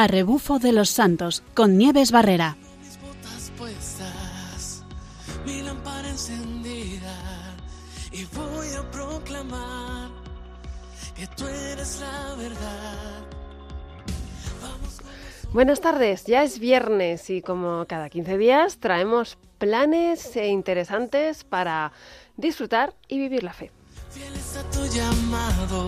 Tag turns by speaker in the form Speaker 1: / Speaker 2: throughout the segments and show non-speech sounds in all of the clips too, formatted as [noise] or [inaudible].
Speaker 1: a rebufo de los santos con Nieves Barrera.
Speaker 2: mis botas puestas, mi lámpara encendida y voy a proclamar que tú eres la verdad.
Speaker 3: Buenas tardes, ya es viernes y como cada 15 días traemos planes e interesantes para disfrutar y vivir la fe.
Speaker 2: Fieles a tu llamado,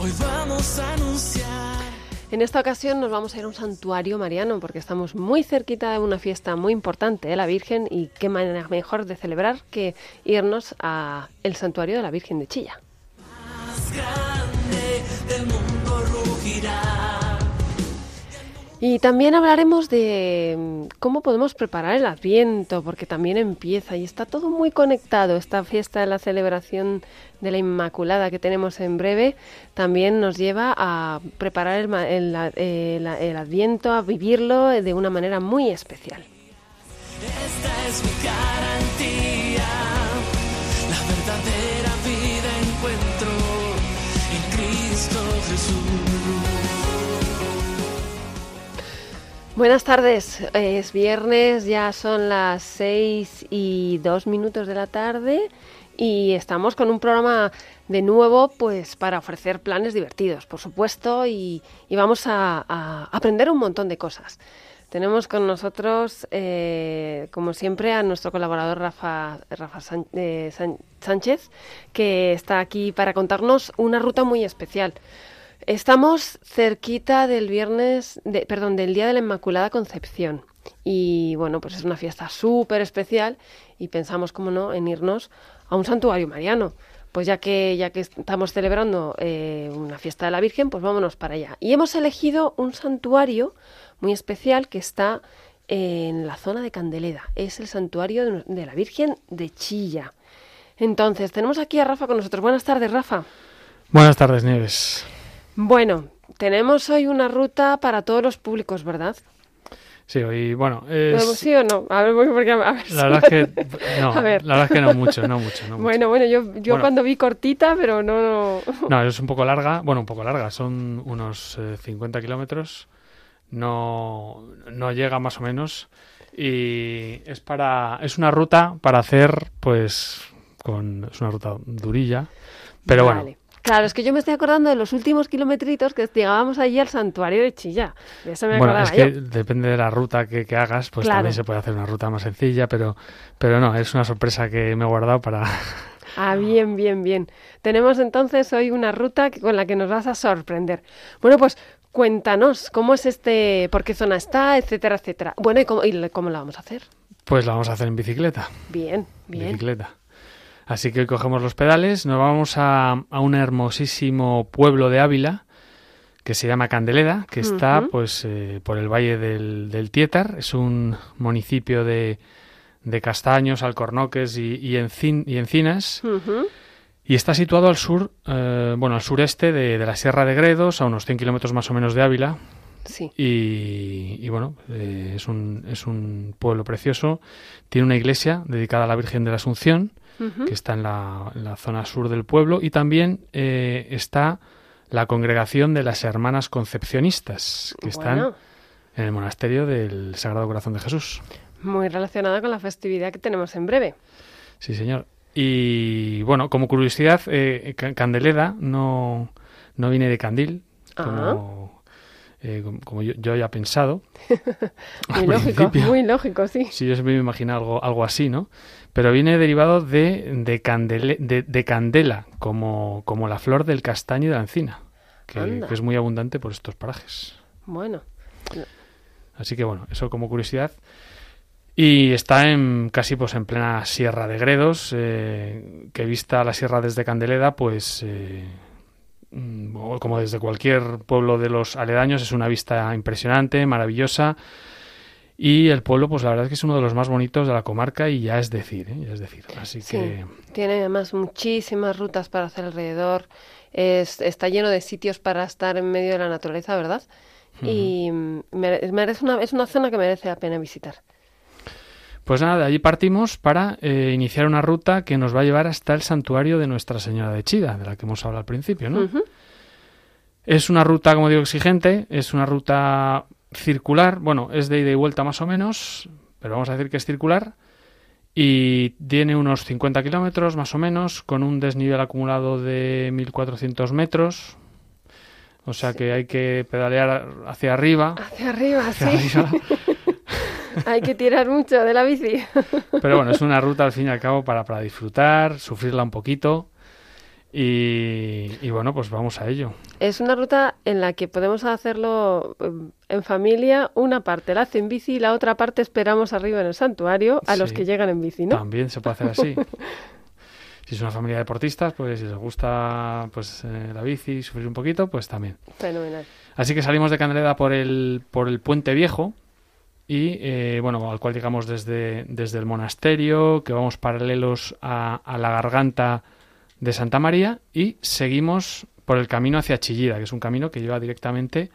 Speaker 2: hoy vamos a anunciar.
Speaker 3: En esta ocasión nos vamos a ir a un santuario mariano porque estamos muy cerquita de una fiesta muy importante de la Virgen y qué manera mejor de celebrar que irnos a el santuario de la Virgen de Chilla.
Speaker 2: Más grande del mundo
Speaker 3: Y también hablaremos de mm, cómo podemos preparar el Adviento, porque también empieza y está todo muy conectado. Esta fiesta de la celebración de la Inmaculada que tenemos en breve también nos lleva a preparar el, Adviento, a vivirlo de una manera muy especial.
Speaker 2: Esta es mi garantía. La verdadera vida encuentro en Cristo Jesús.
Speaker 3: Buenas tardes, es viernes, ya son las seis y dos minutos de la tarde y estamos con un programa de nuevo pues para ofrecer planes divertidos, por supuesto, y, vamos a, aprender un montón de cosas. Tenemos con nosotros, eh, como siempre, a nuestro colaborador Rafa, Rafa eh, Sánchez, que está aquí para contarnos una ruta muy especial. Estamos cerquita del viernes, de, perdón, del Día de la Inmaculada Concepción. Y bueno, pues es una fiesta súper especial y pensamos, como no, en irnos a un santuario mariano. Pues ya que, ya que estamos celebrando eh, una fiesta de la Virgen, pues vámonos para allá. Y hemos elegido un santuario muy especial que está en la zona de Candeleda. Es el santuario de, la Virgen de Chilla. Entonces, tenemos aquí a Rafa con nosotros. Buenas tardes, Rafa.
Speaker 4: Buenas tardes, Nieves.
Speaker 3: Bueno, tenemos hoy una ruta para todos los públicos, ¿verdad?
Speaker 4: Sí, hoy, bueno, es,
Speaker 3: ¿Sí o no? A ver, porque a ver.
Speaker 4: la verdad es que [laughs] no,
Speaker 3: A ver.
Speaker 4: la verdad es que no mucho, no mucho, no [laughs] mucho.
Speaker 3: Bueno, bueno, yo, yo
Speaker 4: Bueno.
Speaker 3: cuando vi cortita, pero no, no.
Speaker 4: No, es un poco larga, bueno, un poco larga, son unos eh, 50 kilómetros, no, no llega más o menos y es para, es una ruta para hacer, pues, con, es una ruta durilla, pero
Speaker 3: Vale.
Speaker 4: bueno,
Speaker 3: Claro, es que yo me estoy acordando de los últimos kilometritos que llegábamos allí al santuario de Chilla. De eso me
Speaker 4: Bueno, es que
Speaker 3: yo.
Speaker 4: depende de la ruta que, que hagas, pues
Speaker 3: Claro.
Speaker 4: también se puede hacer una ruta más sencilla, pero, pero no, es una sorpresa que me he guardado para, [laughs]
Speaker 3: Ah, bien, bien, bien. Tenemos entonces hoy una ruta con la que nos vas a sorprender. Bueno, pues cuéntanos cómo es este, por qué zona está, etcétera, etcétera. Bueno, ¿y cómo, y cómo la vamos a hacer?
Speaker 4: pues la vamos a hacer en bicicleta.
Speaker 3: Bien, bien.
Speaker 4: bicicleta. Así que hoy cogemos los pedales, nos vamos a, a un hermosísimo pueblo de Ávila que se llama Candeleda, que está pues eh, por el valle del, del Tietar, es un municipio de, de castaños, alcornoques y, y, encin- y encinas. Y está situado al sur, eh, bueno, al sureste de, de la Sierra de Gredos, a unos 100 kilómetros más o menos de Ávila,
Speaker 3: Sí.
Speaker 4: y, y bueno, eh, es, un, es un pueblo precioso. Tiene una iglesia dedicada a la Virgen de la Asunción, Que está en la, en la zona sur del pueblo, y también eh, está la congregación de las Hermanas Concepcionistas, que están en el monasterio del Sagrado Corazón de Jesús.
Speaker 3: Muy relacionada con la festividad que tenemos en breve.
Speaker 4: Sí, señor. Y bueno, como curiosidad, eh, Ca- Candeleda no, no viene de candil, como, eh, como- yo, yo había pensado. [laughs]
Speaker 3: Muy lógico, muy lógico, sí.
Speaker 4: Sí, yo siempre me imagino algo, algo así, ¿no? Pero viene derivado de, de, candele- de, de candela, como, como la flor del castaño y de la encina, que, es muy abundante por estos parajes.
Speaker 3: Bueno,
Speaker 4: Así que bueno, eso como curiosidad. Y está en casi pues en plena Sierra de Gredos, eh, que vista la sierra desde Candeleda, pues eh, mm, como desde cualquier pueblo de los aledaños, es una vista impresionante, maravillosa. Y el pueblo, pues la verdad es que es uno de los más bonitos de la comarca y ya es decir, ¿eh? ya es decir. Así
Speaker 3: sí.
Speaker 4: que
Speaker 3: Tiene además muchísimas rutas para hacer alrededor. Es- está lleno de sitios para estar en medio de la naturaleza, ¿verdad? Y mere- merece una, es una zona que merece la pena visitar.
Speaker 4: Pues nada, de allí partimos para eh, iniciar una ruta que nos va a llevar hasta el santuario de Nuestra Señora de Chida, de la que hemos hablado al principio, ¿no? Es una ruta, como digo, exigente, es una ruta circular, bueno, es de ida y vuelta más o menos, pero vamos a decir que es circular y tiene unos 50 kilómetros más o menos, con un desnivel acumulado de 1400 metros. O sea que hay que pedalear hacia arriba.
Speaker 3: Hacia arriba,
Speaker 4: hacia
Speaker 3: sí.
Speaker 4: arriba. [laughs]
Speaker 3: hay que tirar mucho de la bici.
Speaker 4: Pero bueno, es una ruta al fin y al cabo para, para disfrutar, sufrirla un poquito. Y, y, bueno, pues vamos a ello.
Speaker 3: Es una ruta en la que podemos hacerlo em, en familia. Una parte la hace en bici y la otra parte esperamos arriba en el santuario a los que llegan en bici, ¿no?
Speaker 4: También se puede hacer así. [laughs] si es una familia de deportistas, pues si les gusta pues eh, la bici, sufrir un poquito, pues también.
Speaker 3: Fenomenal.
Speaker 4: Así que salimos de Candeleda por el, por el Puente Viejo y, eh, bueno, al cual llegamos desde, desde el monasterio, que vamos paralelos a, a la garganta de Santa María y seguimos por el camino hacia Chillida, que es un camino que lleva directamente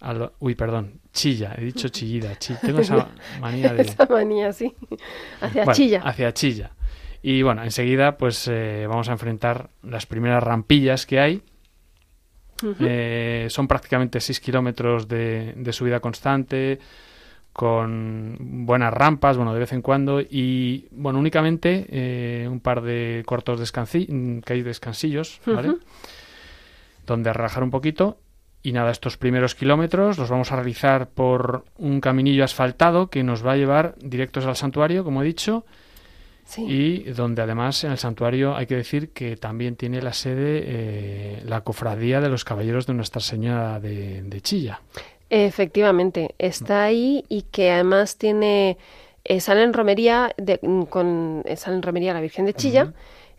Speaker 4: a lo- Uy, perdón, Chilla, he dicho Chillida. Chi- Tengo esa [laughs] manía de...
Speaker 3: Esa manía, sí. Hacia
Speaker 4: Bueno,
Speaker 3: Chilla.
Speaker 4: Hacia Chilla. Y bueno, enseguida pues eh, vamos a enfrentar las primeras rampillas que hay. Eh, son prácticamente 6 kilómetros de, de subida constante, con buenas rampas, bueno, de vez en cuando, y bueno, únicamente eh, un par de cortos descansi que hay descansillos, ¿vale? Donde relajar un poquito. Y nada, estos primeros kilómetros los vamos a realizar por un caminillo asfaltado que nos va a llevar directos al santuario, como he dicho,
Speaker 3: Sí.
Speaker 4: y donde además en el santuario hay que decir que también tiene la sede eh, la cofradía de los caballeros de Nuestra Señora de, de Chilla.
Speaker 3: Efectivamente, está ahí y que además tiene, eh, sale en romería, de- mm, con, eh, sale en romería la Virgen de Chilla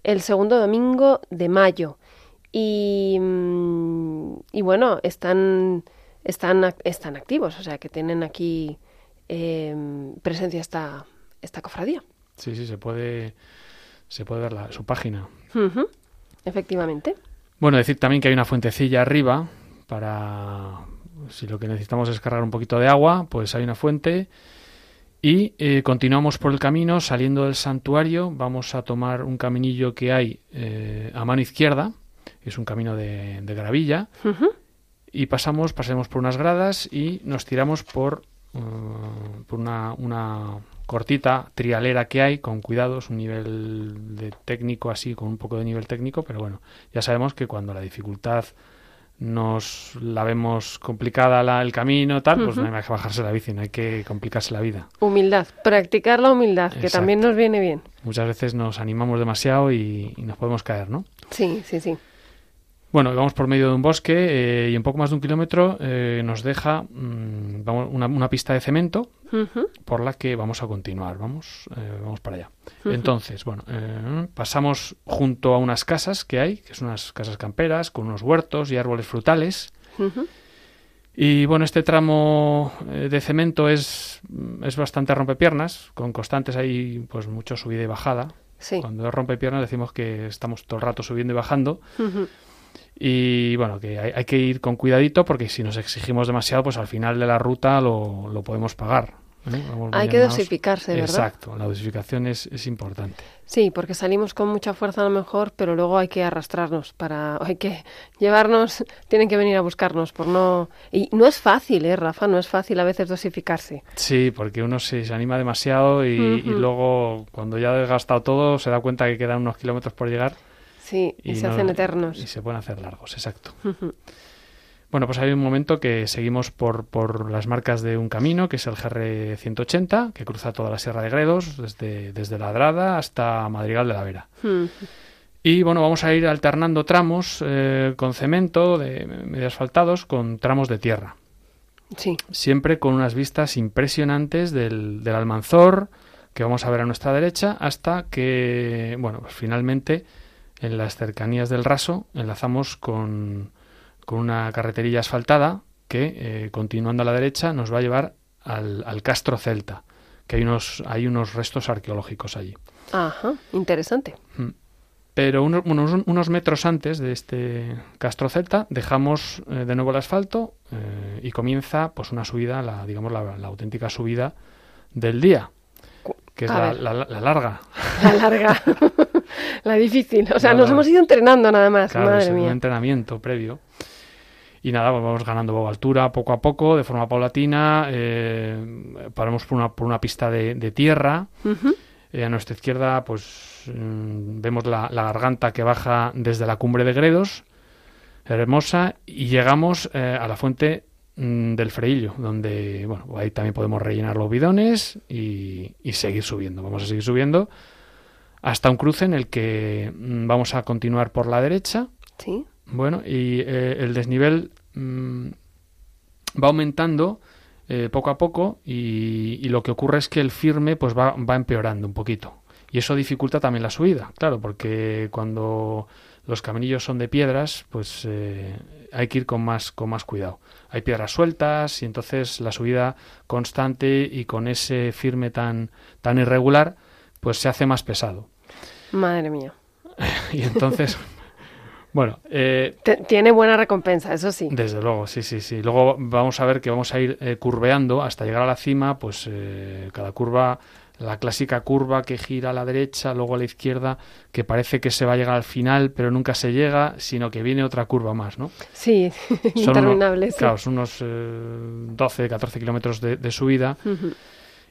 Speaker 3: el segundo domingo de mayo. Y, mm, y bueno, están, están, están activos, o sea que tienen aquí eh, presencia esta, esta cofradía.
Speaker 4: Sí, sí, se puede, se puede ver la- su página.
Speaker 3: Efectivamente.
Speaker 4: Bueno, decir también que hay una fuentecilla arriba para si lo que necesitamos es cargar un poquito de agua, pues hay una fuente. Y eh, continuamos por el camino, saliendo del santuario, vamos a tomar un caminillo que hay eh, a mano izquierda, es un camino de, de gravilla, y pasamos, pasemos por unas gradas y nos tiramos por, por una, una cortita trialera que hay, con cuidados, un nivel de técnico así, con un poco de nivel técnico, pero bueno, ya sabemos que cuando la dificultad nos la vemos complicada la- el camino, tal, pues no hay que bajarse la bici, no hay que complicarse la vida.
Speaker 3: Humildad, practicar la humildad, que también nos viene bien.
Speaker 4: Muchas veces nos animamos demasiado y, y nos podemos caer, ¿no?
Speaker 3: Sí, sí, sí.
Speaker 4: Bueno, vamos por medio de un bosque eh, y en poco más de un kilómetro eh, nos deja mm, vamos, una, una pista de cemento por la que vamos a continuar. Vamos, eh, vamos para allá. Entonces, bueno, eh, pasamos junto a unas casas que hay, que son unas casas camperas con unos huertos y árboles frutales. Y bueno, este tramo de cemento es, es bastante rompepiernas, con constantes ahí, pues mucho subida y bajada.
Speaker 3: Sí.
Speaker 4: Cuando es rompepiernas decimos que estamos todo el rato subiendo y bajando. Y bueno, que hay, hay que ir con cuidadito porque si nos exigimos demasiado, pues al final de la ruta lo, lo podemos pagar. ¿eh?
Speaker 3: Hay que dosificarse, ¿verdad?
Speaker 4: Exacto, la dosificación es, es importante.
Speaker 3: Sí, porque salimos con mucha fuerza a lo mejor, pero luego hay que arrastrarnos para, [laughs] hay que llevarnos, tienen que venir a buscarnos por no y no es fácil, eh, Rafa, no es fácil a veces dosificarse.
Speaker 4: Sí, porque uno se, se anima demasiado y, y luego cuando ya ha desgastado todo se da cuenta que quedan unos kilómetros por llegar
Speaker 3: Sí, y, se
Speaker 4: no-
Speaker 3: hacen eternos.
Speaker 4: Y se pueden hacer largos, exacto. Bueno, pues hay un momento que seguimos por, por las marcas de un camino, que es el GR 180, que cruza toda la Sierra de Gredos, desde, desde Ladrada hasta Madrigal de la Vera.
Speaker 3: Mm.
Speaker 4: Y bueno, vamos a ir alternando tramos eh, con cemento, de medio asfaltados, con tramos de tierra.
Speaker 3: Sí,
Speaker 4: Siempre con unas vistas impresionantes del, del Almanzor, que vamos a ver a nuestra derecha, hasta que, bueno, pues finalmente en las cercanías del Raso enlazamos con, con una carreterilla asfaltada que, eh, continuando a la derecha, nos va a llevar al, al Castro Celta, que hay unos, hay unos restos arqueológicos allí.
Speaker 3: ajá, interesante.
Speaker 4: Pero unos, unos, unos metros antes de este Castro Celta dejamos eh, de nuevo el asfalto eh, y comienza pues una subida, la, digamos la, la auténtica subida del día, que es la larga.
Speaker 3: La larga, [laughs] [laughs] la difícil. O sea, nos hemos ido entrenando nada más,
Speaker 4: Claro,
Speaker 3: madre
Speaker 4: es un
Speaker 3: mía.
Speaker 4: entrenamiento previo. y nada, pues vamos ganando altura poco a poco, de forma paulatina. Eh, paramos por una, por una pista de, de tierra. Eh, a nuestra izquierda, pues mm, vemos la, la, garganta que baja desde la cumbre de Gredos, hermosa, y llegamos eh, a la fuente mm, del Freillo, donde, bueno, ahí también podemos rellenar los bidones y, y, seguir subiendo. Vamos a seguir subiendo hasta un cruce en el que mm, vamos a continuar por la derecha.
Speaker 3: Sí.
Speaker 4: Bueno, y eh, el desnivel mmm, va aumentando eh, poco a poco y, y, lo que ocurre es que el firme pues va, va, empeorando un poquito. Y eso dificulta también la subida, claro, porque cuando los caminillos son de piedras, pues eh, hay que ir con más, con más cuidado. Hay piedras sueltas y entonces la subida constante y con ese firme tan, tan irregular, pues se hace más pesado.
Speaker 3: Madre mía. [laughs]
Speaker 4: y entonces, bueno. Eh,
Speaker 3: Tiene buena recompensa, eso sí.
Speaker 4: Desde luego, sí, sí, sí. Luego vamos a ver que vamos a ir eh, curveando hasta llegar a la cima, pues eh, cada curva, la clásica curva que gira a la derecha, luego a la izquierda, que parece que se va a llegar al final, pero nunca se llega, sino que viene otra curva más, ¿no?
Speaker 3: Sí, [laughs] interminable.
Speaker 4: Unos, claro, son unos 12, 14 kilómetros de, de subida. Uh -huh.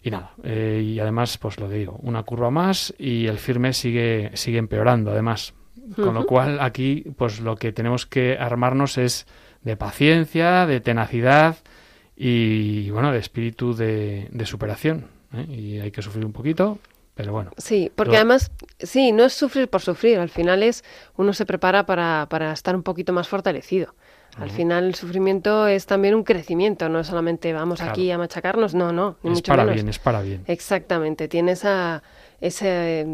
Speaker 4: Y nada, eh, y además, pues lo digo, una curva más y el firme sigue, sigue empeorando, además. Con uh -huh. lo cual, aquí, pues lo que tenemos que armarnos es de paciencia, de tenacidad y, bueno, de espíritu de, de superación. ¿eh? Y hay que sufrir un poquito, pero bueno.
Speaker 3: Sí, porque lo... además, sí, no es sufrir por sufrir, al final es uno se prepara para, para estar un poquito más fortalecido. Al uh -huh. final el sufrimiento es también un crecimiento, no solamente vamos claro. aquí a machacarnos, no, no, ni
Speaker 4: es
Speaker 3: mucho
Speaker 4: para
Speaker 3: menos.
Speaker 4: bien, es para bien.
Speaker 3: Exactamente, tiene esa, ese,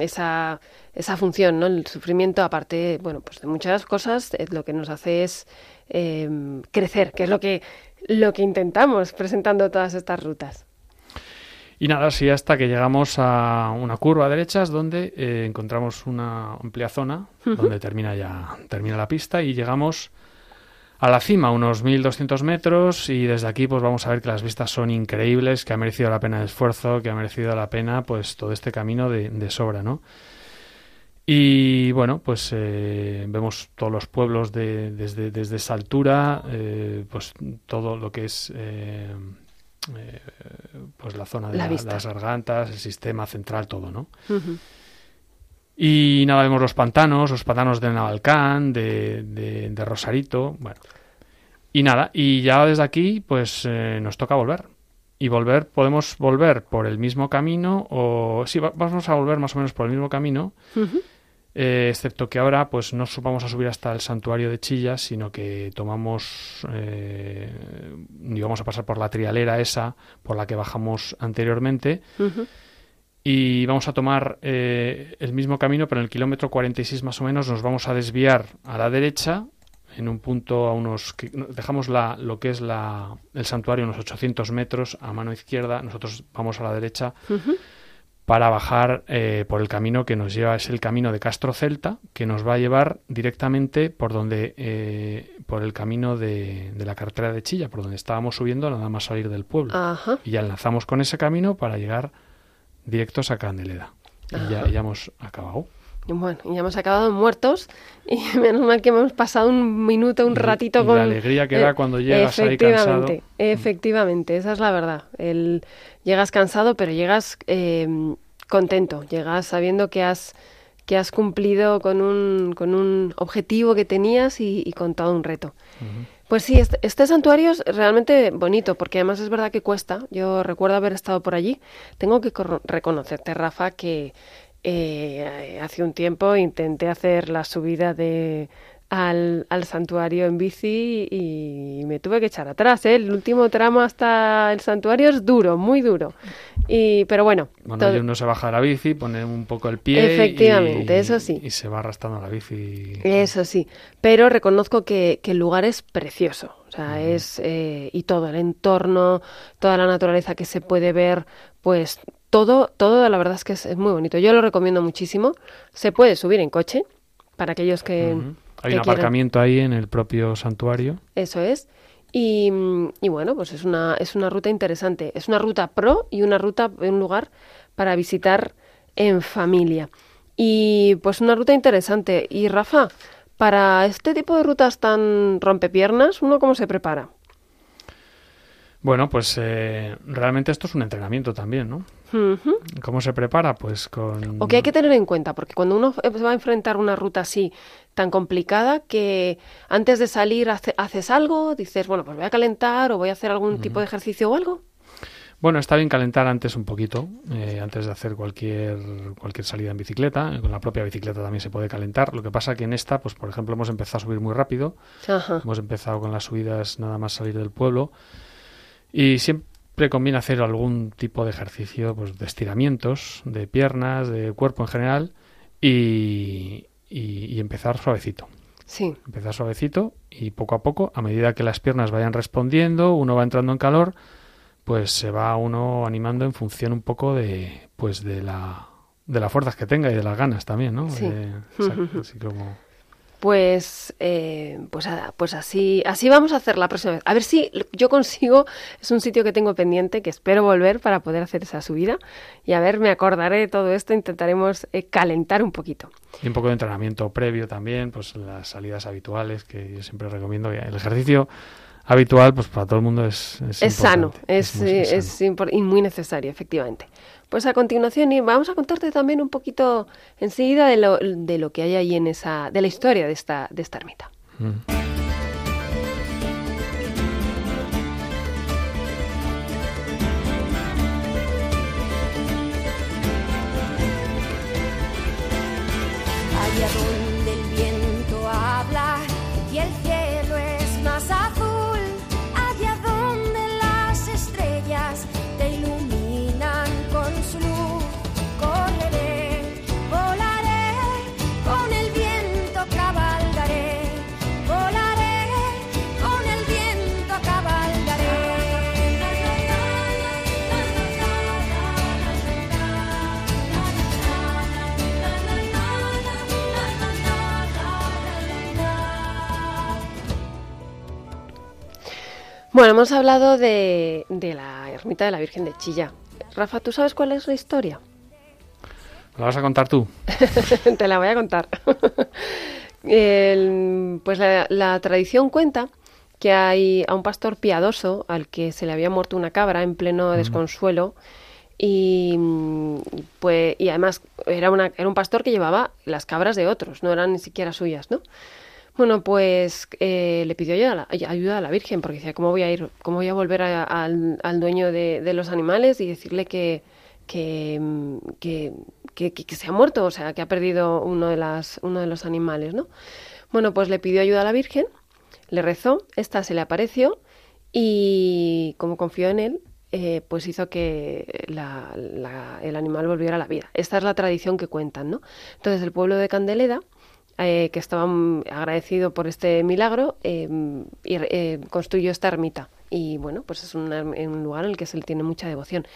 Speaker 3: esa, esa función, ¿no? El sufrimiento, aparte, bueno, pues de muchas cosas, eh, lo que nos hace es eh, crecer, que es lo que, lo que intentamos presentando todas estas rutas.
Speaker 4: Y nada, así hasta que llegamos a una curva a derechas donde eh, encontramos una amplia zona uh -huh. donde termina ya termina la pista y llegamos a la cima, unos 1200 metros, y desde aquí pues vamos a ver que las vistas son increíbles, que ha merecido la pena el esfuerzo, que ha merecido la pena pues todo este camino de, de sobra, ¿no? Y bueno, pues eh, vemos todos los pueblos de, desde, desde esa altura, eh, pues todo lo que es eh, pues la zona de
Speaker 3: la
Speaker 4: la, las gargantas, el sistema central, todo, ¿no? Uh -huh. Y nada, vemos los pantanos, los pantanos de Navalcán, de, de, de, Rosarito, bueno. Y nada, y ya desde aquí, pues eh, nos toca volver. Y volver, podemos volver por el mismo camino, o sí, vamos a volver más o menos por el mismo camino, uh -huh. eh, excepto que ahora, pues no vamos a subir hasta el santuario de Chillas, sino que tomamos, eh, y vamos a pasar por la trialera esa, por la que bajamos anteriormente. Uh -huh y vamos a tomar eh, el mismo camino, pero en el kilómetro 46 más o menos nos vamos a desviar a la derecha en un punto a unos dejamos la, lo que es la, el santuario unos 800 metros a mano izquierda, nosotros vamos a la derecha uh -huh. para bajar eh, por el camino que nos lleva, es el camino de Castro Celta, que nos va a llevar directamente por donde eh, por el camino de, de, la carretera de Chilla, por donde estábamos subiendo nada más salir del pueblo.
Speaker 3: Uh -huh.
Speaker 4: Y ya enlazamos con ese camino para llegar directos a Candeleda. Y ya, ya, hemos acabado.
Speaker 3: Bueno, ya hemos acabado muertos y [laughs] menos mal que hemos pasado un minuto, un ratito con...
Speaker 4: La alegría que da eh, cuando llegas ahí cansado.
Speaker 3: Efectivamente, esa es la verdad. El, llegas cansado, pero llegas eh, contento, llegas sabiendo que has, que has cumplido con un, con un objetivo que tenías y, y con todo un reto. Uh -huh. Pues sí, este, este, santuario es realmente bonito, porque además es verdad que cuesta. Yo recuerdo haber estado por allí. Tengo que reconocerte, Rafa, que eh, hace un tiempo intenté hacer la subida de al, al, santuario en bici y me tuve que echar atrás. ¿eh? El último tramo hasta el santuario es duro, muy duro. Y, pero bueno.
Speaker 4: Bueno, todo... uno se baja de la bici, pone un poco el pie.
Speaker 3: Efectivamente,
Speaker 4: y,
Speaker 3: eso sí.
Speaker 4: Y se va arrastrando la bici.
Speaker 3: Eso sí. Pero reconozco que, que el lugar es precioso. O sea, es. Eh, y todo, el entorno, toda la naturaleza que se puede ver, pues todo, todo la verdad es que es, es muy bonito. Yo lo recomiendo muchísimo. Se puede subir en coche, para aquellos que. Uh -huh
Speaker 4: hay un aparcamiento ahí en el propio santuario.
Speaker 3: Eso es. Y, y, bueno, pues es una, es una ruta interesante. Es una ruta pro y una ruta, un lugar para visitar en familia. Y pues una ruta interesante. Y Rafa, Para este tipo de rutas tan rompepiernas, ¿uno cómo se prepara?
Speaker 4: Bueno, pues eh, realmente esto es un entrenamiento también, ¿no? ¿Cómo se prepara? Pues con...
Speaker 3: O que hay que tener en cuenta, porque cuando uno eh, va a enfrentar una ruta así tan complicada, que antes de salir hace- haces algo, dices, bueno, pues voy a calentar o voy a hacer algún tipo de ejercicio o algo.
Speaker 4: Bueno, está bien calentar antes un poquito, eh, antes de hacer cualquier, cualquier salida en bicicleta. Con la propia bicicleta también se puede calentar. Lo que pasa que en esta, pues por ejemplo, hemos empezado a subir muy rápido.
Speaker 3: Ajá.
Speaker 4: Hemos empezado con las subidas nada más salir del pueblo. Y siempre conviene hacer algún tipo de ejercicio pues, de estiramientos, de piernas, de cuerpo en general. Y, y- y empezar suavecito.
Speaker 3: Sí.
Speaker 4: Empezar suavecito y poco a poco, a medida que las piernas vayan respondiendo, uno va entrando en calor, pues se va uno animando en función un poco de, pues de la, de las fuerzas que tenga y de las ganas también, ¿no?
Speaker 3: Sí.
Speaker 4: De- exacto, [laughs] así como...
Speaker 3: Pues, eh, pues, a- pues así, así vamos a hacer la próxima vez. A ver si yo consigo, es un sitio que tengo pendiente, que espero volver para poder hacer esa subida. Y a ver, me acordaré de todo esto, intentaremos eh, calentar un poquito.
Speaker 4: Y un poco de entrenamiento previo también, pues las salidas habituales que yo siempre recomiendo. El ejercicio habitual, pues para todo el mundo es Es,
Speaker 3: Es sano, es,
Speaker 4: muy-
Speaker 3: eh,
Speaker 4: sano.
Speaker 3: es impor- y muy necesario, efectivamente. Pues a continuación vamos a contarte también un poquito enseguida de lo, de lo que hay ahí en esa, de la historia de esta, de esta ermita.
Speaker 4: Mm.
Speaker 3: Bueno, hemos hablado de, de la ermita de la Virgen de Chilla. Rafa, ¿tú sabes cuál es la historia?
Speaker 4: ¿La vas a contar tú? [laughs]
Speaker 3: Te la voy a contar. [laughs] El- pues la, la tradición cuenta que hay a un pastor piadoso al que se le había muerto una cabra en pleno desconsuelo y pues y además era una era un pastor que llevaba las cabras de otros, no eran ni siquiera suyas, ¿no? Bueno, pues eh, le pidió ayuda a, la, ayuda a la Virgen porque decía, ¿cómo voy a ir, cómo voy a volver al, dueño de, los animales y decirle que, que, que, que- que- que se ha muerto, o sea, que ha perdido uno de, las, uno de los animales, ¿no? Bueno, pues le pidió ayuda a la Virgen, le rezó, esta se le apareció y como confió en él, eh, pues hizo que la- la- el animal volviera a la vida. Esta es la tradición que cuentan, ¿no? Entonces el pueblo de Candeleda, eh, que estaba agradecido por este milagro, eh, y, eh, construyó esta ermita. Y bueno, pues es un lugar en el que se le tiene mucha devoción.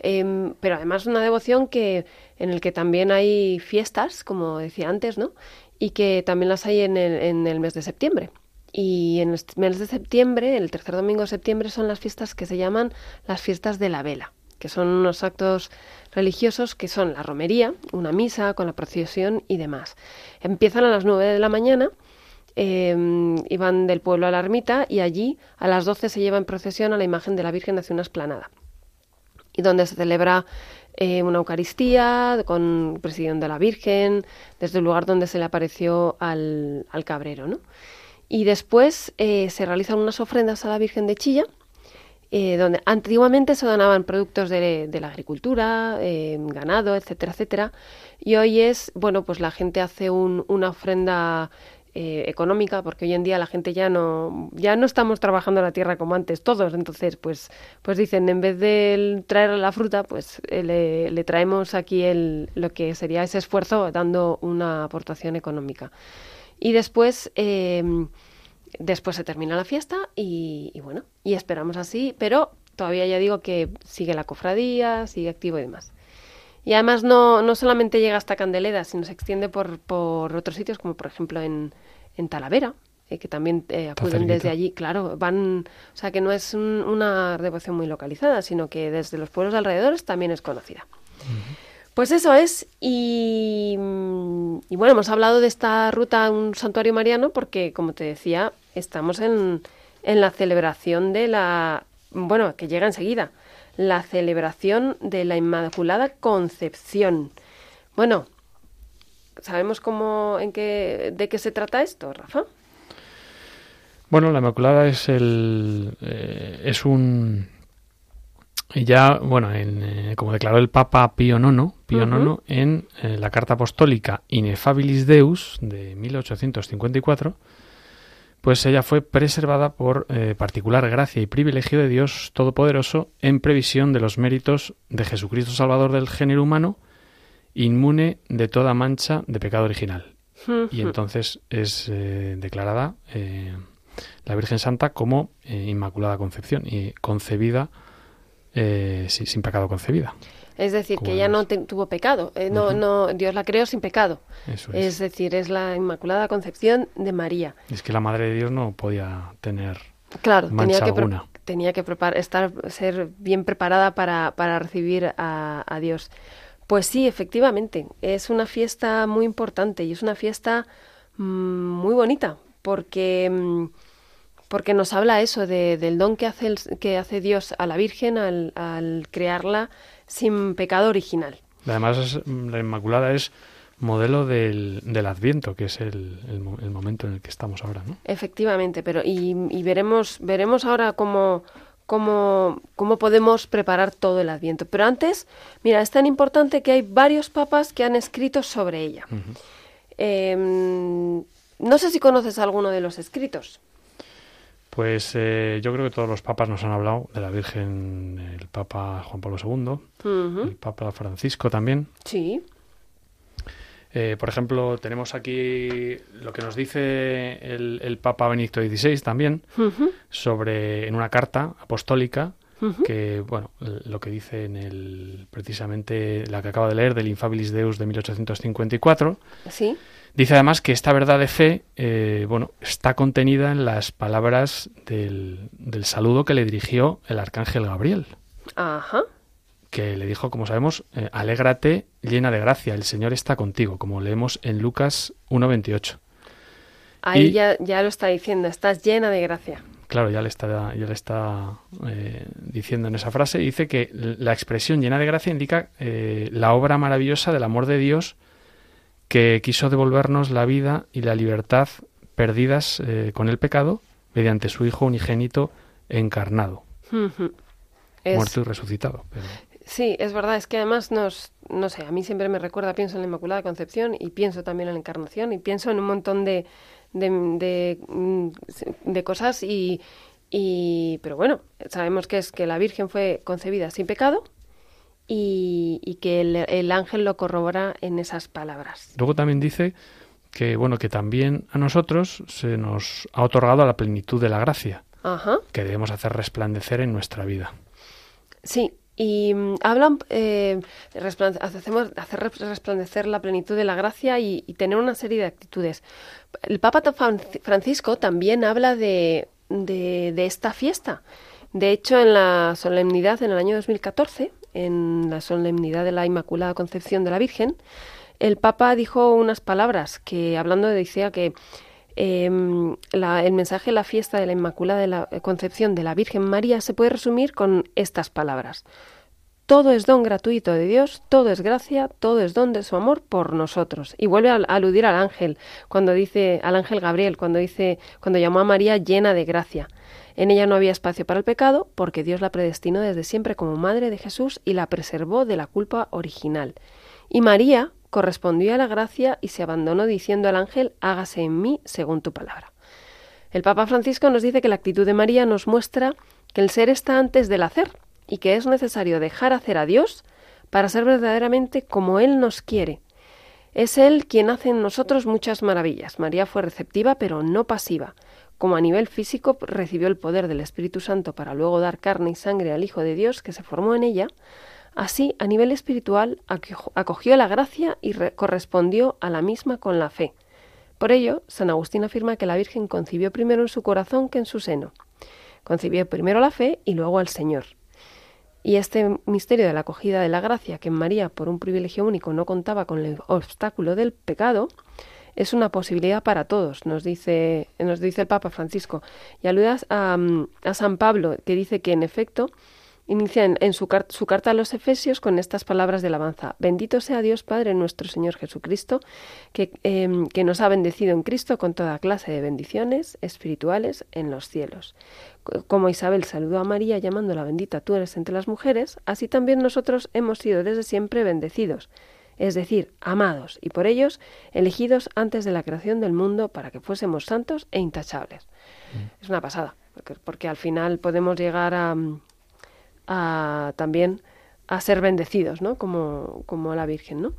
Speaker 3: Em, pero además una devoción que en el que también hay fiestas, como decía antes, ¿no? Y que también las hay en el, en el mes de septiembre. Y en el mes de septiembre, el tercer domingo de septiembre, son las fiestas que se llaman las fiestas de la vela, que son unos actos religiosos que son la romería, una misa con la procesión y demás. Empiezan a las 9 de la mañana eh, y van del pueblo a la ermita y allí a las 12 se lleva en procesión a la imagen de la Virgen hacia una esplanada y donde se celebra eh, una Eucaristía con presidión de la Virgen, desde el lugar donde se le apareció al, al cabrero. ¿no? Y después eh, se realizan unas ofrendas a la Virgen de Chilla, eh, donde antiguamente se donaban productos de, la agricultura, eh, ganado, etcétera, etcétera. Y hoy es, bueno, pues la gente hace un- una ofrenda eh, económica, porque hoy en día la gente ya no, ya no estamos trabajando la tierra como antes todos, entonces pues, pues dicen, en vez de traer la fruta, pues le, traemos aquí el, lo que sería ese esfuerzo dando una aportación económica. Y después, después se termina la fiesta y, y bueno, y esperamos así, pero todavía ya digo que sigue la cofradía, sigue activo y demás. Y además no, no solamente llega hasta Candeleda, sino se extiende por, por otros sitios, como por ejemplo en, en Talavera, eh, que también eh, acuden desde allí. Claro, van, o sea que no es un- una devoción muy localizada, sino que desde los pueblos alrededores también es conocida. Pues eso es, y, y bueno, hemos hablado de esta ruta a un santuario mariano porque, como te decía, estamos en, en la celebración de la, bueno, que llega enseguida, la celebración de la Inmaculada Concepción. Bueno, ¿sabemos cómo, en qué, de qué se trata esto, Rafa?
Speaker 4: Bueno, la Inmaculada es el eh, es un ya bueno, en, eh, como declaró el Papa Pío IX, Pío IX en eh, la Carta Apostólica Ineffabilis Deus de 1854, pues ella fue preservada por eh, particular gracia y privilegio de Dios Todopoderoso en previsión de los méritos de Jesucristo Salvador del género humano, inmune de toda mancha de pecado original. Y entonces es eh, declarada eh, la Virgen Santa como eh, Inmaculada Concepción y concebida sí, sin pecado concebida.
Speaker 3: Es decir, que ella no te- tuvo pecado, eh, no, no, Dios la creó sin pecado.
Speaker 4: Eso
Speaker 3: Es
Speaker 4: es.
Speaker 3: decir, es la Inmaculada Concepción de María.
Speaker 4: Es que la Madre de Dios no podía tener
Speaker 3: Claro, tenía que, pre-
Speaker 4: alguna.
Speaker 3: tenía que estar, ser bien preparada para, para recibir a, a Dios. Pues sí, efectivamente, es una fiesta muy importante y es una fiesta mm, muy bonita porque, mm, porque nos habla eso de- del don que hace, el- que hace Dios a la Virgen al, al crearla sin pecado original.
Speaker 4: Además, la Inmaculada es modelo del, del Adviento, que es el, el mo- el momento en el que estamos ahora, ¿no?
Speaker 3: Efectivamente, pero y, y veremos, veremos ahora cómo, cómo, cómo podemos preparar todo el Adviento. Pero antes, mira, es tan importante que hay varios papas que han escrito sobre ella. Em, no sé si conoces alguno de los escritos.
Speaker 4: Pues eh, yo creo que todos los papas nos han hablado de la Virgen, el Papa Juan Pablo II, el Papa Francisco también.
Speaker 3: Sí.
Speaker 4: Eh, por ejemplo, tenemos aquí lo que nos dice el, el Papa Benedicto XVI también sobre en una carta apostólica que bueno lo que dice en el precisamente la que acabo de leer del Infabilis Deus de 1854
Speaker 3: Sí.
Speaker 4: Dice además que esta verdad de fe eh, bueno está contenida en las palabras del, del saludo que le dirigió el arcángel Gabriel
Speaker 3: Ajá.
Speaker 4: que le dijo, como sabemos, eh, alégrate llena de gracia, el Señor está contigo, como leemos en Lucas 1.28.
Speaker 3: Ahí
Speaker 4: Y-
Speaker 3: ya, ya lo está diciendo, estás llena de gracia.
Speaker 4: Claro, ya le está, ya le está eh, diciendo en esa frase, dice que la expresión llena de gracia indica la obra maravillosa del amor de Dios que quiso devolvernos la vida y la libertad perdidas eh, con el pecado mediante su Hijo unigénito encarnado.
Speaker 3: Es-
Speaker 4: muerto y resucitado. Pero-
Speaker 3: Sí, es verdad, es que además nos, no sé, a mí siempre me recuerda, pienso en la Inmaculada Concepción y pienso también en la Encarnación y pienso en un montón de, de, de, mm, de cosas y, y, pero bueno, sabemos que es que la Virgen fue concebida sin pecado y, y que el, el ángel lo corrobora en esas palabras.
Speaker 4: Luego también dice que bueno que también a nosotros se nos ha otorgado la plenitud de la gracia
Speaker 3: Ajá.
Speaker 4: que debemos hacer resplandecer en nuestra vida.
Speaker 3: Sí, y mm, hablan, eh, hacemos, hacer res- resplandecer la plenitud de la gracia y, y tener una serie de actitudes. El Papa Francisco también habla de, de, de esta fiesta. De hecho, en la solemnidad en el año 2014, en la solemnidad de la Inmaculada Concepción de la Virgen, el Papa dijo unas palabras que, hablando, decía que Em, la- el mensaje de la fiesta de la Inmaculada Concepción de la Virgen María se puede resumir con estas palabras. Todo es don gratuito de Dios, todo es gracia, todo es don de su amor por nosotros. Y vuelve a aludir al ángel, cuando dice, al ángel Gabriel, cuando dice, cuando llamó a María llena de gracia. En ella no había espacio para el pecado, porque Dios la predestinó desde siempre como madre de Jesús y la preservó de la culpa original. Y María correspondió a la gracia y se abandonó diciendo al ángel, hágase en mí según tu palabra. El Papa Francisco nos dice que la actitud de María nos muestra que el ser está antes del hacer y que es necesario dejar hacer a Dios para ser verdaderamente como Él nos quiere. Es Él quien hace en nosotros muchas maravillas. María fue receptiva pero no pasiva. Como a nivel físico recibió el poder del Espíritu Santo para luego dar carne y sangre al Hijo de Dios que se formó en ella, así a nivel espiritual acogió- la gracia y re- correspondió a la misma con la fe. Por ello, San Agustín afirma que la Virgen concibió primero en su corazón que en su seno. Concibió primero la fe y luego al Señor. Y este misterio de la acogida de la gracia, que en María, por un privilegio único, no contaba con el obstáculo del pecado, es una posibilidad para todos, nos dice, nos dice el Papa Francisco. Y aludas a, a San Pablo, que dice que en efecto inicia en, su, su, carta a los Efesios con estas palabras de alabanza. Bendito sea Dios Padre nuestro Señor Jesucristo, que, eh, que, nos ha bendecido en Cristo con toda clase de bendiciones espirituales en los cielos. Como Isabel saludó a María llamándola bendita tú eres entre las mujeres, así también nosotros hemos sido desde siempre bendecidos es decir, amados, y por ellos elegidos antes de la creación del mundo para que fuésemos santos e intachables. Mm. Es una pasada, porque, porque, al final podemos llegar a, a, también a ser bendecidos, ¿no? Como, como la Virgen, ¿no?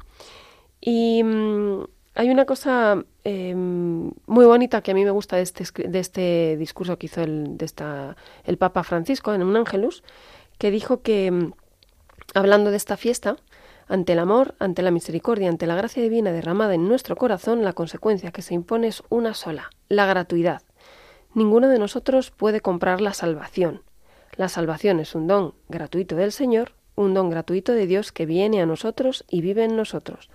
Speaker 3: Y mmm, hay una cosa eh, muy bonita que a mí me gusta de este, de este discurso que hizo el, de esta, el Papa Francisco en un Ángelus, que dijo que, hablando de esta fiesta, ante el amor, ante la misericordia, ante la gracia divina derramada en nuestro corazón, la consecuencia que se impone es una sola, la gratuidad. Ninguno de nosotros puede comprar la salvación. La salvación es un don gratuito del Señor, un don gratuito de Dios que viene a nosotros y vive en nosotros.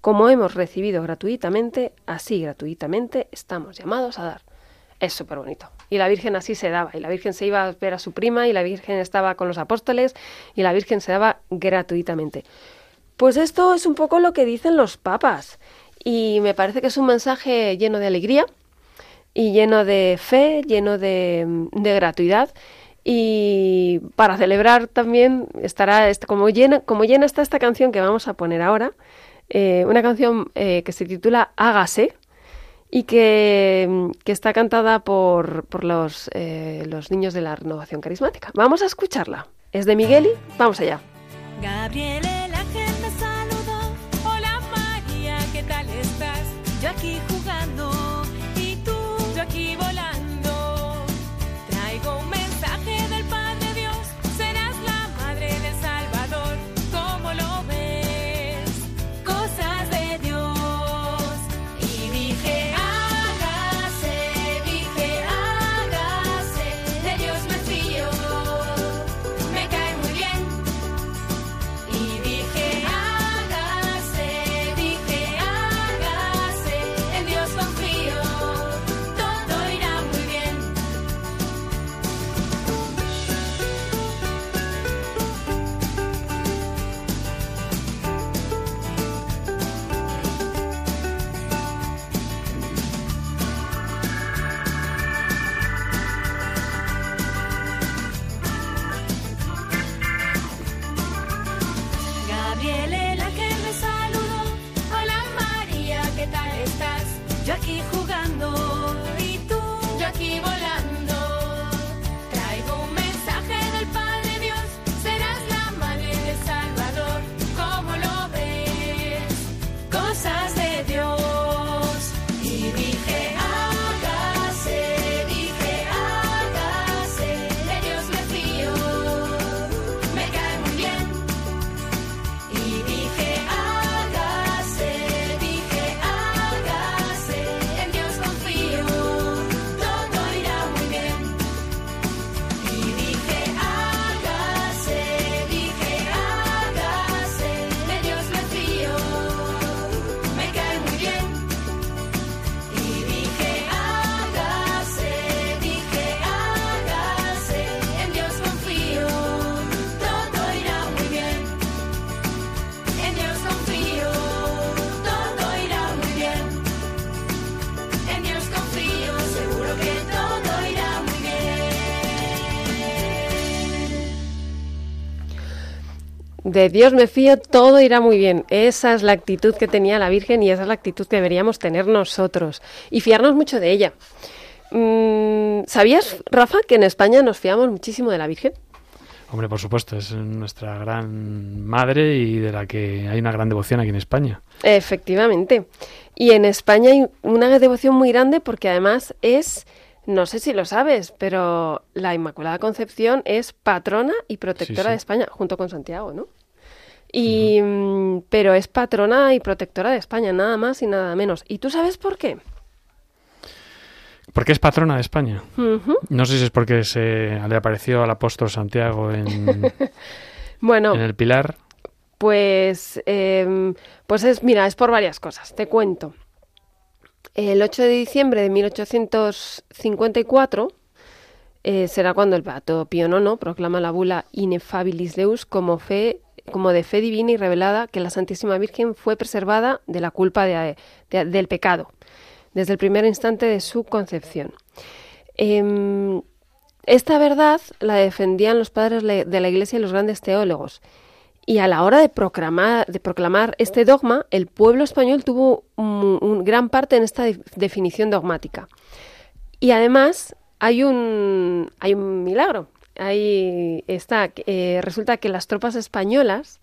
Speaker 3: Como hemos recibido gratuitamente, así gratuitamente estamos llamados a dar. Es súper bonito. Y la Virgen así se daba. Y la Virgen se iba a ver a su prima y la Virgen estaba con los apóstoles y la Virgen se daba gratuitamente. Pues esto es un poco lo que dicen los papas y me parece que es un mensaje lleno de alegría y lleno de fe, lleno de, gratuidad y para celebrar también estará, este, como llena, como llena está esta canción que vamos a poner ahora, eh, una canción eh, que se titula Hágase y que, que está cantada por, por los, eh, los niños de la renovación carismática. Vamos a escucharla. Es de Migueli, vamos allá.
Speaker 5: Gabriel De Dios me fío, todo irá muy bien.
Speaker 3: Esa es la actitud que tenía la Virgen y esa es la actitud que deberíamos tener nosotros y fiarnos mucho de ella. Mm, ¿Sabías, Rafa, que en España nos fiamos muchísimo de la Virgen?
Speaker 4: Hombre, por supuesto, es nuestra gran madre y de la que hay una gran devoción aquí en España.
Speaker 3: Efectivamente. Y en España hay una devoción muy grande porque además es, no sé si lo sabes, pero la Inmaculada Concepción es patrona y protectora
Speaker 4: Sí, sí.
Speaker 3: de España, junto con Santiago, ¿no? Y, mm, Pero es patrona y protectora de España, nada más y nada menos. ¿Y tú sabes por qué?
Speaker 4: Porque es patrona de España. No sé si es porque se le apareció al apóstol Santiago en, [laughs]
Speaker 3: Bueno,
Speaker 4: en el Pilar.
Speaker 3: Pues, eh, pues es, mira, es por varias cosas. Te cuento. El 8 de diciembre de 1854 eh, será cuando el Beato Pío IX proclama la bula Ineffabilis Deus como fe como de fe divina y revelada que la Santísima Virgen fue preservada de la culpa de- de- del pecado desde el primer instante de su concepción. Em, esta verdad la defendían los padres de la Iglesia y los grandes teólogos. Y a la hora de proclamar, de proclamar este dogma, el pueblo español tuvo un, gran parte en esta de- definición dogmática. Y además hay un, hay un milagro. Ahí está. eh, resulta que las tropas españolas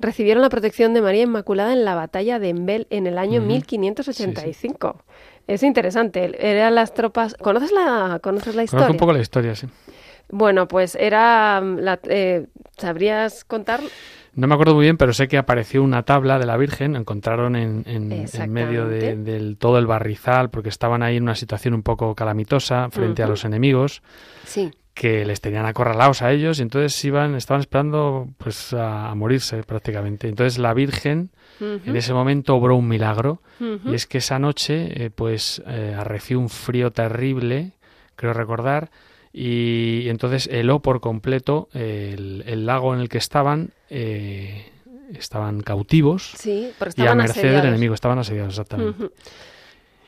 Speaker 3: recibieron la protección de María Inmaculada en la batalla de Embel en el año
Speaker 4: Ujú.
Speaker 3: 1585. Es interesante. Eran las tropas. ¿Conoces la, conoces la historia?
Speaker 4: Conozco un poco la historia, sí.
Speaker 3: Bueno, pues era. mm, la- eh, ¿Sabrías contar?
Speaker 4: No me acuerdo muy bien, pero sé que apareció una tabla de la Virgen, la encontraron en, en- en medio de, del todo el barrizal, porque estaban ahí en una situación un poco calamitosa frente a los enemigos,
Speaker 3: Sí.
Speaker 4: Que les tenían acorralados a ellos y entonces iban, estaban esperando pues a, a morirse prácticamente. Entonces la Virgen en ese momento obró un milagro y es que esa noche eh, pues eh, arreció un frío terrible, creo recordar, y entonces heló por completo el, el lago en el que estaban, eh, estaban cautivos
Speaker 3: Sí,
Speaker 4: y a merced del
Speaker 3: asediados.
Speaker 4: enemigo, estaban asediados exactamente.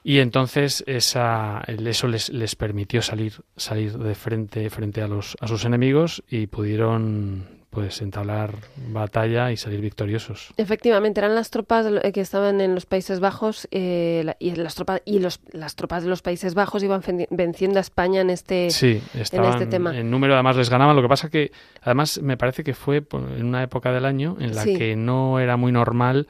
Speaker 4: Y entonces esa, eso les, les permitió salir, salir de frente, frente a, los, a sus enemigos y pudieron pues entablar batalla y salir victoriosos.
Speaker 3: Efectivamente, eran las tropas eh, que estaban en los Países Bajos eh, la- y las tropas y los, las tropas de los Países Bajos iban venciendo a España en este.
Speaker 4: Sí, estaban
Speaker 3: este tema.
Speaker 4: en número además les ganaban. Lo que pasa que además me parece que fue por- en una época del año en la
Speaker 3: Sí.
Speaker 4: que no era muy normal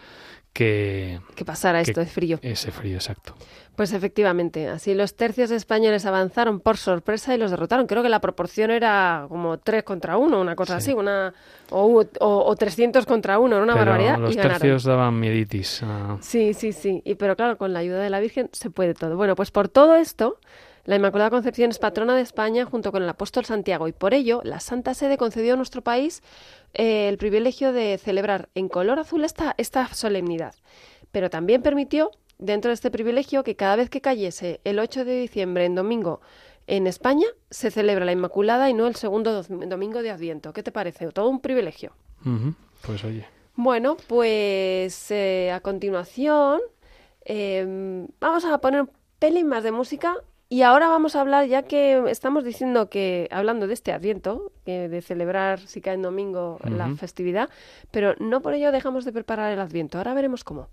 Speaker 4: que
Speaker 3: Que pasara
Speaker 4: que-
Speaker 3: esto de frío.
Speaker 4: ese frío exacto.
Speaker 3: Pues efectivamente, así los tercios españoles avanzaron por sorpresa y los derrotaron. Creo que la proporción era como 3 contra 1, una cosa
Speaker 4: Sí.
Speaker 3: así, una o, o, o 300 contra 1, era una
Speaker 4: Pero
Speaker 3: barbaridad.
Speaker 4: los
Speaker 3: y ganaron.
Speaker 4: tercios daban mieditis.
Speaker 3: Sí, sí, sí. Y pero claro, con la ayuda de la Virgen se puede todo. Bueno, pues por todo esto, la Inmaculada Concepción es patrona de España junto con el apóstol Santiago y por ello la Santa Sede concedió a nuestro país eh, el privilegio de celebrar en color azul esta, esta solemnidad. Pero también permitió, dentro de este privilegio, que cada vez que cayese el 8 de diciembre en domingo en España, se celebra la Inmaculada y no el segundo do- domingo de Adviento. ¿Qué te parece? Todo un privilegio.
Speaker 4: Pues oye.
Speaker 3: Bueno, pues eh, a continuación eh, vamos a poner un pelín más de música y ahora vamos a hablar, ya que estamos diciendo que, hablando de este Adviento, que de celebrar si cae en domingo la festividad, pero no por ello dejamos de preparar el Adviento. Ahora veremos cómo.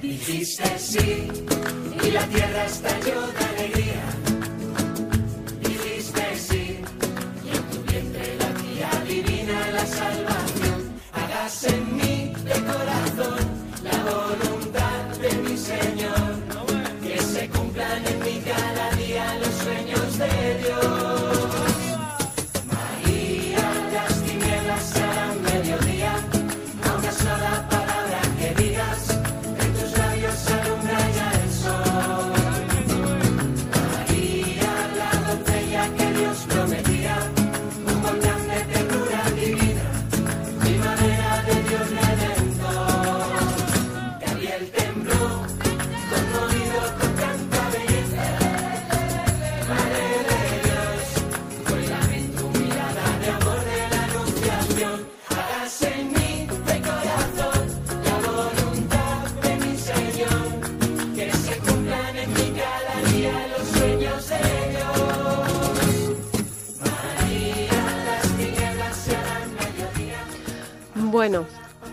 Speaker 5: Dijiste sí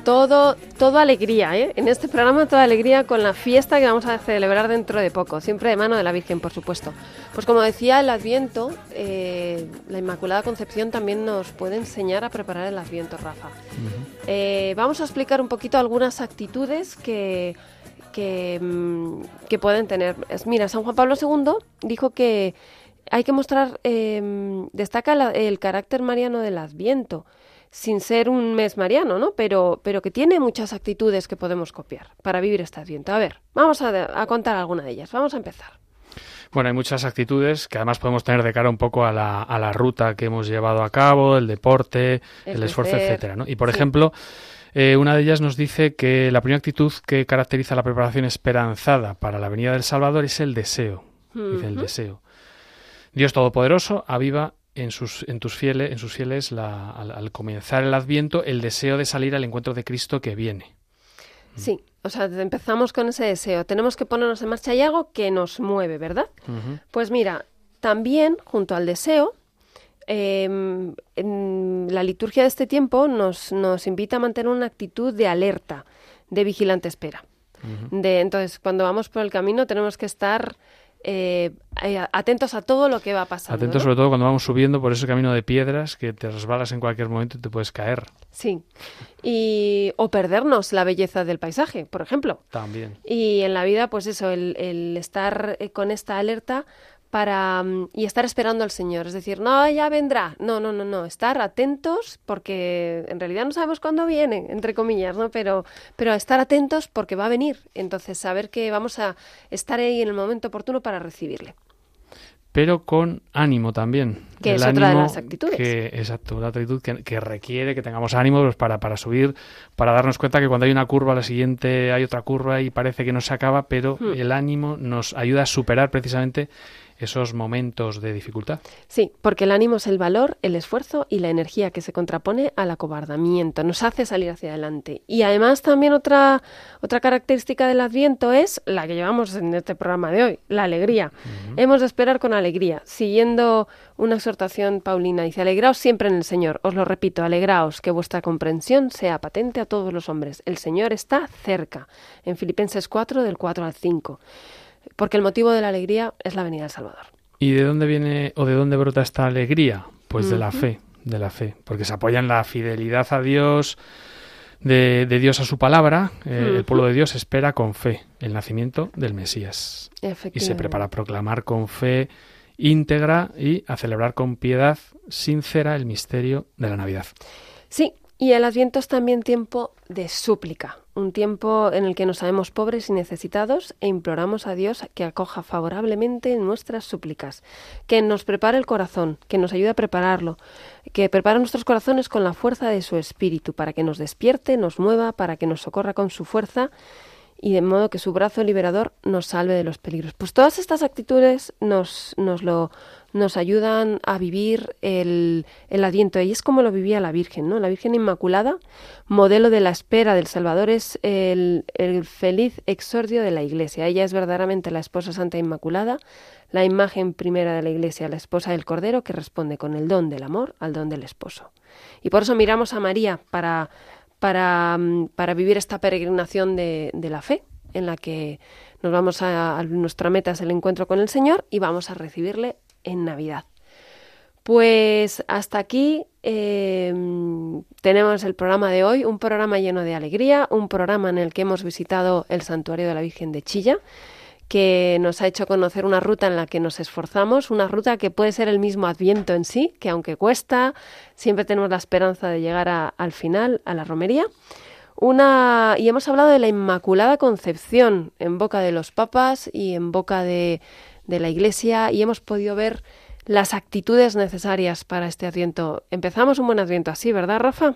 Speaker 3: todo, todo alegría, ¿eh? En este programa toda alegría con la fiesta que vamos a celebrar dentro de poco, siempre de mano de la Virgen, por supuesto. Pues como decía, el Adviento, eh, la Inmaculada Concepción también nos puede enseñar a preparar el Adviento, Rafa. Eh, vamos a explicar un poquito algunas actitudes que, que, mm, que pueden tener. Mira, San Juan Pablo II dijo que hay que mostrar, eh, destaca la- el carácter mariano del Adviento. Sin ser un mes mariano, ¿no? Pero, pero que tiene muchas actitudes que podemos copiar para vivir este Adviento. A ver, vamos a, a contar alguna de ellas. Vamos a empezar.
Speaker 4: Bueno, hay muchas actitudes que además podemos tener de cara un poco a la, a la ruta que hemos llevado a cabo, el deporte, el,
Speaker 3: El
Speaker 4: esfuerzo, etcétera. ¿no? Y por
Speaker 3: Sí.
Speaker 4: ejemplo, eh, una de ellas nos dice que la primera actitud que caracteriza la preparación esperanzada para la venida del Salvador es el deseo. Dice el deseo. Dios Todopoderoso aviva en sus, en tus fieles, en sus fieles la- al, al comenzar el Adviento el deseo de salir al encuentro de Cristo que viene.
Speaker 3: Sí, o sea, empezamos con ese deseo. Tenemos que ponernos en marcha y algo que nos mueve, ¿verdad? Pues mira, también junto al deseo, eh, en la liturgia de este tiempo nos, nos invita a mantener una actitud de alerta, de vigilante espera. De, entonces, cuando vamos por el camino tenemos que estar eh, eh, atentos a todo lo que va pasando.
Speaker 4: Atentos
Speaker 3: ¿no?
Speaker 4: sobre todo cuando vamos subiendo por ese camino de piedras que te resbalas en cualquier momento y te puedes caer
Speaker 3: Sí. Y, o perdernos la belleza del paisaje, por ejemplo.
Speaker 4: también.
Speaker 3: Y en la vida, pues eso, el, el estar eh, con esta alerta para mm, y estar esperando al Señor. Es decir, no, ya vendrá. No, no, no, no. Estar atentos porque en realidad no sabemos cuándo viene, entre comillas, ¿no? Pero, pero estar atentos porque va a venir. Entonces, saber que vamos a estar ahí en el momento oportuno para recibirle.
Speaker 4: pero con ánimo también.
Speaker 3: Que
Speaker 4: El
Speaker 3: es otra de
Speaker 4: ánimo
Speaker 3: las actitudes.
Speaker 4: Que, exacto, una actitud que, que requiere que tengamos ánimo pues, para, para subir, para darnos cuenta que cuando hay una curva, la siguiente hay otra curva y parece que no se acaba, pero
Speaker 3: Hmm.
Speaker 4: el ánimo nos ayuda a superar precisamente esos momentos de dificultad.
Speaker 3: Sí, porque el ánimo es el valor, el esfuerzo y la energía que se contrapone al acobardamiento, nos hace salir hacia adelante. Y además también otra, otra característica del Adviento es la que llevamos en este programa de hoy, la alegría. Hemos de esperar con alegría, siguiendo una exhortación paulina. Dice, alegraos siempre en el Señor. Os lo repito, alegraos, que vuestra comprensión sea patente a todos los hombres. El Señor está cerca. En Filipenses 4, del 4 al 5. Porque el motivo de la alegría es la venida del Salvador.
Speaker 4: ¿Y de dónde viene o de dónde brota esta alegría? Pues de la fe, de la fe, porque se apoya en la fidelidad a Dios, de, de Dios a su palabra. eh, El pueblo de Dios espera con fe el nacimiento del Mesías. y se prepara a proclamar con fe íntegra y a celebrar con piedad sincera el misterio de la Navidad.
Speaker 3: Sí, y el Adviento es también tiempo de súplica, un tiempo en el que nos sabemos pobres y necesitados e imploramos a Dios que acoja favorablemente nuestras súplicas, que nos prepare el corazón, que nos ayude a prepararlo, que prepare nuestros corazones con la fuerza de su espíritu, para que nos despierte, nos mueva, para que nos socorra con su fuerza y de modo que su brazo liberador nos salve de los peligros. Pues todas estas actitudes nos, nos, lo, nos ayudan a vivir el, el y es como lo vivía la Virgen, ¿no? La Virgen Inmaculada, modelo de la espera del Salvador, es el, el feliz exordio de la Iglesia. Ella es verdaderamente la esposa santa Inmaculada, la imagen primera de la Iglesia, la esposa del Cordero que responde con el don del amor al don del esposo. Y por eso miramos a María para para, mm, para vivir esta peregrinación de, de la fe, en la que nos vamos a, a nuestra meta es el encuentro con el Señor y vamos a recibirle en Navidad. Pues hasta aquí eh, tenemos el programa de hoy, un programa lleno de alegría, un programa en el que hemos visitado el santuario de la Virgen de Chilla, que nos ha hecho conocer una ruta en la que nos esforzamos, una ruta que puede ser el mismo Adviento en sí, que aunque cuesta, siempre tenemos la esperanza de llegar al final, a la romería. Una, y hemos hablado de la Inmaculada Concepción en boca de los papas y en boca de, de la Iglesia y hemos podido ver las actitudes necesarias para este Adviento. Empezamos un buen Adviento así, ¿verdad, Rafa?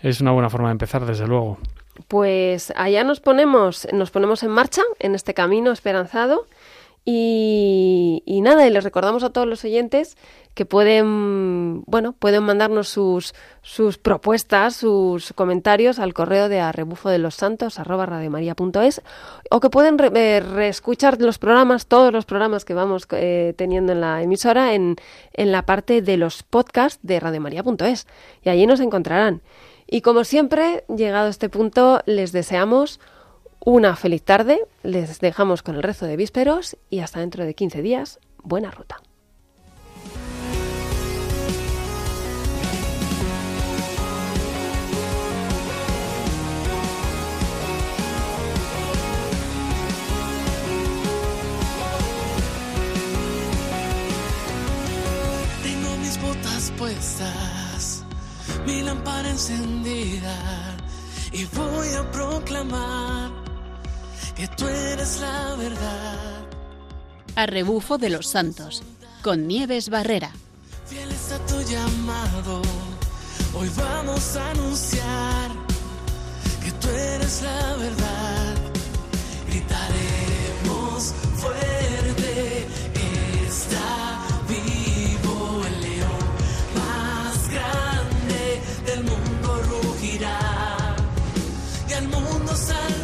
Speaker 4: Es una buena forma de empezar, desde luego.
Speaker 3: Pues allá nos ponemos, nos ponemos en marcha en este camino esperanzado y, nada, y les recordamos a todos los oyentes que pueden, bueno, pueden mandarnos sus, sus propuestas, sus comentarios al correo de a rebufo de los santos o que pueden re- eh, reescuchar los programas, todos los programas que vamos eh, teniendo en la emisora en, en la parte de los podcasts de radiomaria.es y allí nos encontrarán. Y como siempre, llegado a este punto, les deseamos una feliz tarde, les dejamos con el rezo de vísperos y hasta dentro de 15 días, buena ruta.
Speaker 6: Tengo mis botas puestas,
Speaker 2: lámpara encendida y voy a proclamar que tú eres la verdad.
Speaker 1: A rebufo de los santos, con Nieves Barrera.
Speaker 2: Fieles a tu llamado, hoy vamos a anunciar que tú eres la verdad. Gritaremos fuerte, está vivo el león más grande del mundo rugirá y al mundo salvará.